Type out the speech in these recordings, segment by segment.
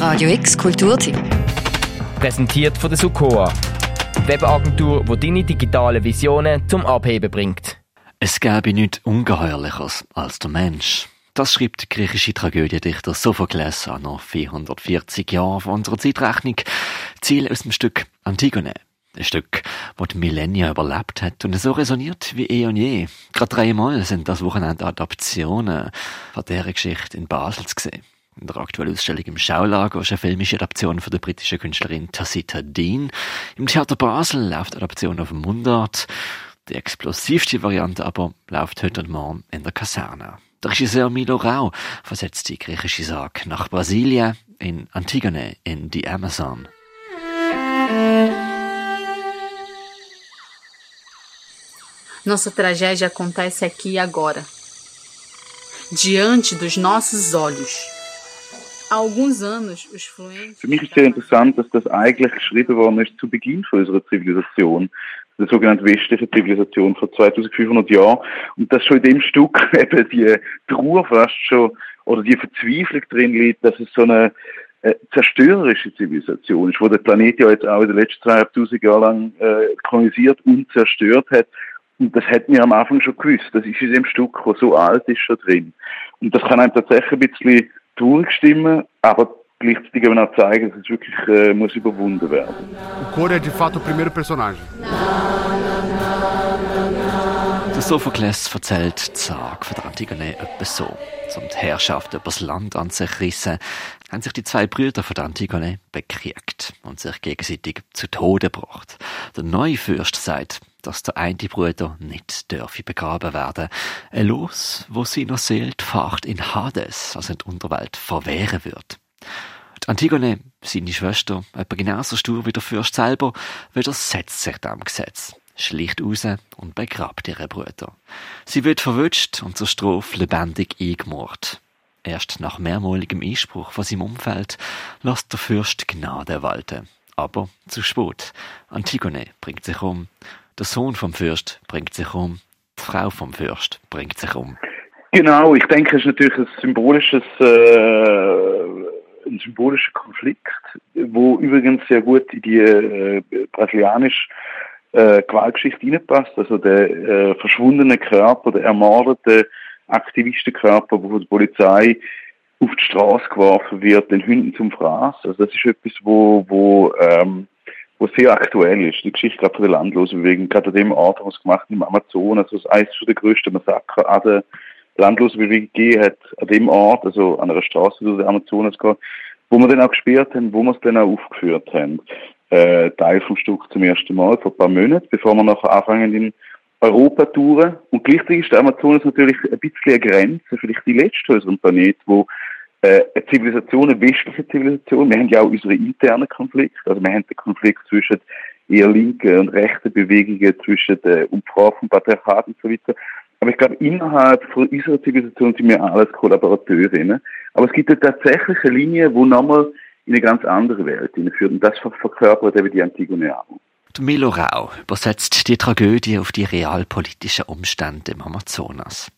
Radio X Kulturtipp. Präsentiert von der Sukoa. Webagentur, die deine digitalen Visionen zum Abheben bringt. Es gäbe nichts Ungeheuerlicheres als der Mensch. Das schreibt der griechische Tragödiedichter Sophokles an noch 440 Jahren von unserer Zeitrechnung. Ziel aus dem Stück Antigone. Ein Stück, das die Millennia überlebt hat und so resoniert wie eh und je. Gerade dreimal sind das Wochenende Adaptionen von dieser Geschichte in Basel zu sehen. In der aktuellen Ausstellung im Schaulager ist eine filmische Adaption von der britischen Künstlerin Tacita Dean. Im Theater Basel läuft Adaption auf Mundart. Die explosivste Variante aber läuft heute und morgen in der Kaserne. Der Regisseur Milo Rau versetzt die griechische Sage nach Brasilien in Antigone in die Amazon. Nossa tragédia acontece aqui e agora, diante dos nossos olhos. Für mich ist sehr interessant, dass das eigentlich geschrieben worden ist zu Beginn unserer Zivilisation, der sogenannten westlichen Zivilisation vor 2500 Jahren. Und dass schon in dem Stück eben die Trauer fast schon oder die Verzweiflung drin liegt, dass es so eine äh, zerstörerische Zivilisation ist, wo der Planet ja jetzt auch in den letzten zweieinhalbtausend Jahren lang äh, kolonisiert und zerstört hat. Und das hätten wir am Anfang schon gewusst. Das ist in dem Stück, das so alt ist, schon drin. Und das kann einem tatsächlich ein bisschen traurig stimmen, aber gleichzeitig eben auch zeigen, dass es wirklich äh, muss überwunden werden. O coro é de fato o primeiro personagem. Der Sophokles erzählt die Sage von der Antigone etwas so. Um die Herrschaft über das Land an sich rissen, haben sich die zwei Brüder von der Antigone bekriegt und sich gegenseitig zu Tode gebracht. Der neue Fürst sagt, dass der eine Bruder nicht dürfe begraben werden. Ein Los, wo seiner Seele die Fahrt in Hades, also in die Unterwelt, verwehren wird. Die Antigone, seine Schwester, etwa genauso stur wie der Fürst selber, widersetzt sich dem Gesetz, schlicht raus und begrabt ihre Brüder. Sie wird verwünscht und zur Strophe lebendig eingemurrt. Erst nach mehrmaligem Einspruch von seinem Umfeld lässt der Fürst Gnade walten. Aber zu spät. Antigone bringt sich um. Der Sohn vom Fürst bringt sich um. Die Frau vom Fürst bringt sich um. Genau, ich denke, es ist natürlich ein symbolisches, äh, ein symbolischer Konflikt, wo übrigens sehr gut in die äh, brasilianische äh, Gewaltgeschichte hineinpasst. Also der äh, verschwundene Körper, der ermordete Aktivistenkörper, wo von der Polizei auf die Straße geworfen wird, den Hunden zum Fraß. Also das ist etwas, wo, wo, ähm, wo sehr aktuell ist. Die Geschichte gerade von der Landlosenbewegung, gerade an dem Ort, was gemacht im Amazonas, also das eines der größten Massaker an der Landlosenbewegung gegeben hat, an dem Ort, also an einer Straße durch den Amazonas geht, wo wir dann auch gesperrt haben, wo wir es dann auch aufgeführt haben. Äh, Teil vom Stück zum ersten Mal vor ein paar Monaten, bevor wir nachher anfangen in Europa touren. Und gleichzeitig ist der Amazonas natürlich ein bisschen eine Grenze, vielleicht die letzte unserem Planet, wo äh, eine Zivilisation, eine westliche Zivilisation, wir haben ja auch unsere internen Konflikte, also wir haben den Konflikt zwischen eher linken und rechten Bewegungen, zwischen der Umfrage vom Patriarchat und so weiter. Aber ich glaube, innerhalb von unserer Zivilisation sind wir alles Kollaborateurinnen. Aber es gibt eine tatsächliche Linie, wo nochmal in eine ganz andere Welt hineinführt. Und das verkörpert eben die Antigone auch. Milo Rau übersetzt die Tragödie auf die realpolitischen Umstände im Amazonas.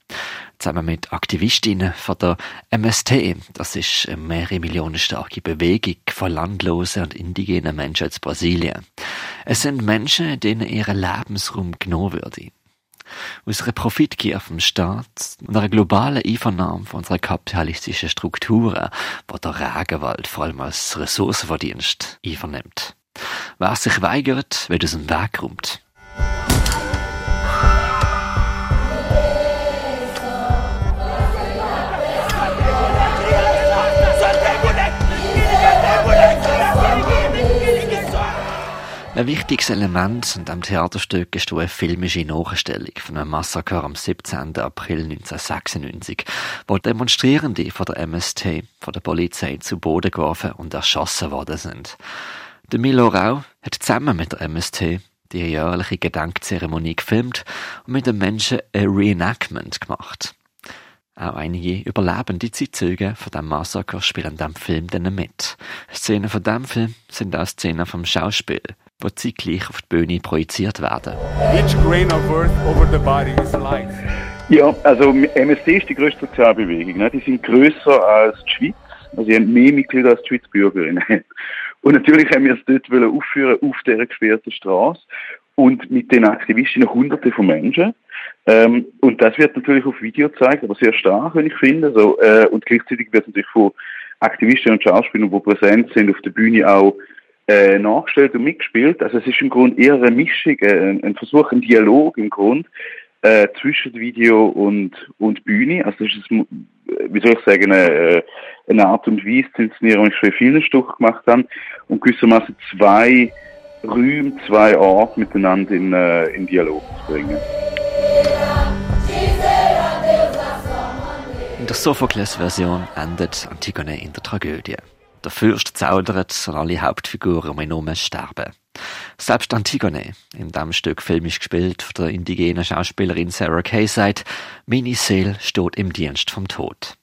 Zusammen mit Aktivistinnen von der MST, das ist eine mehrere Millionen starke Bewegung von landlosen und indigenen Menschen aus Brasilien. Es sind Menschen, denen ihre Lebensraum genommen würde. Aus einer Profitgier vom Staat und einer globalen Einvernahme von unserer kapitalistischen Strukturen, wo der Regenwald vor allem als Ressourcenverdienst einvernimmt. Wer sich weigert, wird aus dem Weg geräumt. Ein wichtiges Element in diesem Theaterstück ist eine filmische Nachstellung von einem Massaker am 17. April 1996, wo Demonstrierende von der MST von der Polizei zu Boden geworfen und erschossen worden sind. Der Milo Rau hat zusammen mit der MST die jährliche Gedenkzeremonie gefilmt und mit den Menschen ein Reenactment gemacht. Auch einige überlebende Zeitzeugen von dem Massaker spielen in diesem Film dann mit. Szenen von diesem Film sind auch Szenen vom Schauspiel, die zeitgleich auf die Bühne projiziert werden. Each grain of earth over the body is life. Ja, also MST ist die größte Sozialbewegung. Ne? Die sind größer als die Schweiz. Also sie haben mehr Mitglieder als die Schweiz Bürgerinnen. Und natürlich haben wir es dort aufführen auf dieser gesperrten Straße und mit den Aktivistinnen hunderte von Menschen. Ähm, und das wird natürlich auf Video gezeigt, aber sehr stark, wenn ich finde. So, äh, und gleichzeitig wird natürlich von Aktivisten und Schauspielern, die präsent sind, auf der Bühne auch äh, nachgestellt und mitgespielt. Also es ist im Grunde eher eine Mischung, äh, ein Versuch, ein Dialog im Grunde äh, zwischen Video und, und Bühne. Also es ist, wie soll ich sagen, eine, eine Art und Weise zu inszenieren, die ich schon in vielen Stücken gemacht habe und gewissermaßen zwei Räume, zwei Orte miteinander in, äh, in Dialog zu bringen. In der Sophokles-Version endet Antigone in der Tragödie. Der Fürst zaudert und alle Hauptfiguren um ihn herum sterben. Selbst Antigone, in dem Stück filmisch gespielt von der indigenen Schauspielerin Sarah Kay, sagt, meine Seele steht im Dienst vom Tod.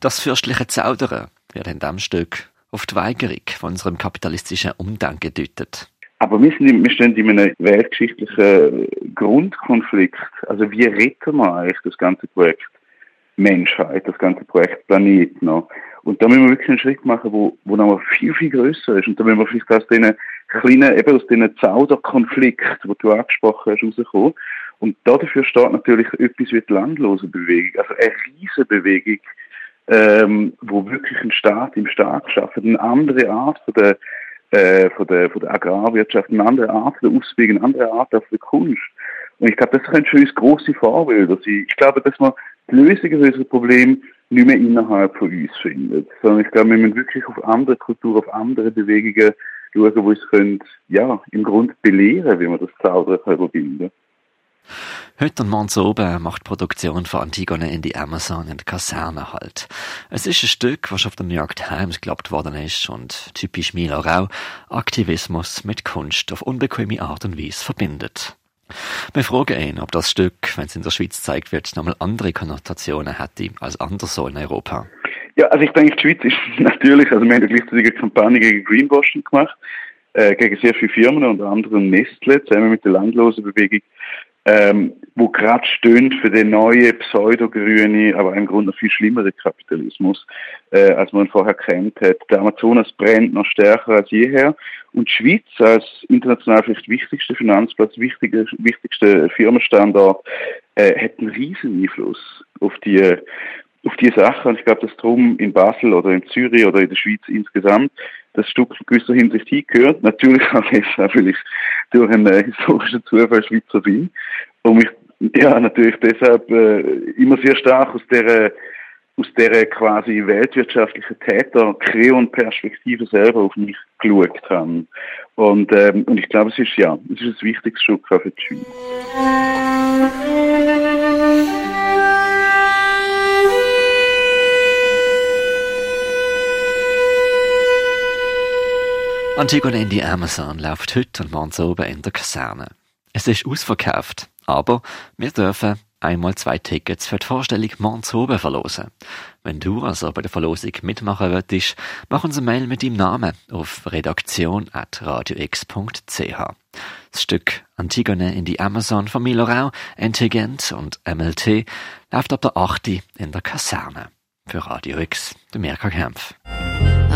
Das fürstliche Zaudern wird in dem Stück auf die Weigerung von unserem kapitalistischen Umdenken gedeutet. Aber wir, sind, wir stehen in einem weltgeschichtlichen Grundkonflikt. Also wie retten wir eigentlich das ganze Projekt Menschheit, das ganze Projekt Planet noch? Und da müssen wir wirklich einen Schritt machen, wo, wo noch viel, viel größer ist. Und da müssen wir vielleicht aus diesen kleinen, eben aus diesen Zauderkonflikten, die du angesprochen hast, rauskommen. Und dafür steht natürlich etwas wie die landlose Bewegung, also eine riesige Bewegung, ähm, wo wirklich ein Staat im Staat schafft, eine andere Art von der, äh, von der, von der Agrarwirtschaft, eine andere Art der Auswege, eine andere Art auf der Kunst. Und ich glaube, das könnte für uns grosse Vorbilder sein. Ich glaube, dass man die Lösung für unser Problem nicht mehr innerhalb von uns findet, sondern ich glaube, wir müssen wirklich auf andere Kulturen, auf andere Bewegungen schauen, die uns können, ja, im Grunde belehren, wie man das Zaudern überwinden Heute und morgen oben macht die Produktion von Antigone in die Amazon in der Kaserne halt. Es ist ein Stück, was auf der New York Times geglaubt worden ist und typisch Mila Rau Aktivismus mit Kunst auf unbequeme Art und Weise verbindet. Wir fragen ihn, ob das Stück, wenn es in der Schweiz gezeigt wird, nochmal andere Konnotationen hätte als anderswo in Europa. Ja, also ich denke, die Schweiz ist natürlich, also wir haben ja gleichzeitig eine Kampagne gegen Greenwashing gemacht, äh, gegen sehr viele Firmen, unter anderem Nestle, zusammen mit der Landlosenbewegung, ähm, wo gerade stöhnt für den neuen pseudo-grüne, aber im Grunde viel schlimmeren Kapitalismus, äh, als man vorher kennt hat. Der Amazonas brennt noch stärker als jeher und die Schweiz als international vielleicht wichtigster Finanzplatz, wichtiger, wichtigster Firmenstandort, äh, hat einen riesen Einfluss auf die auf die Sache. Und ich glaube, dass drum in Basel oder in Zürich oder in der Schweiz insgesamt das Stück in gewisser Hinsicht hingehört. Natürlich auch deshalb, weil ich durch einen äh, historischen Zufall Schweizer bin. Und mich ja natürlich deshalb äh, immer sehr stark aus der aus der quasi weltwirtschaftlichen Täter und Perspektive selber auf mich geschaut haben. Und, ähm, und ich glaube, es ist ja, es ist ein wichtiges Stück für die Schweiz. Antigone in die Amazon läuft heute und morgen oben in der Kaserne. Es ist ausverkauft, aber wir dürfen einmal zwei Tickets für die Vorstellung morgen oben verlosen. Wenn du also bei der Verlosung mitmachen möchtest, mach uns eine Mail mit deinem Namen auf redaktion.radiox.ch. Das Stück Antigone in die Amazon von Milorau, Intelligent und MLT läuft ab der 8. in der Kaserne. Für Radio X, der Mirka Kempf.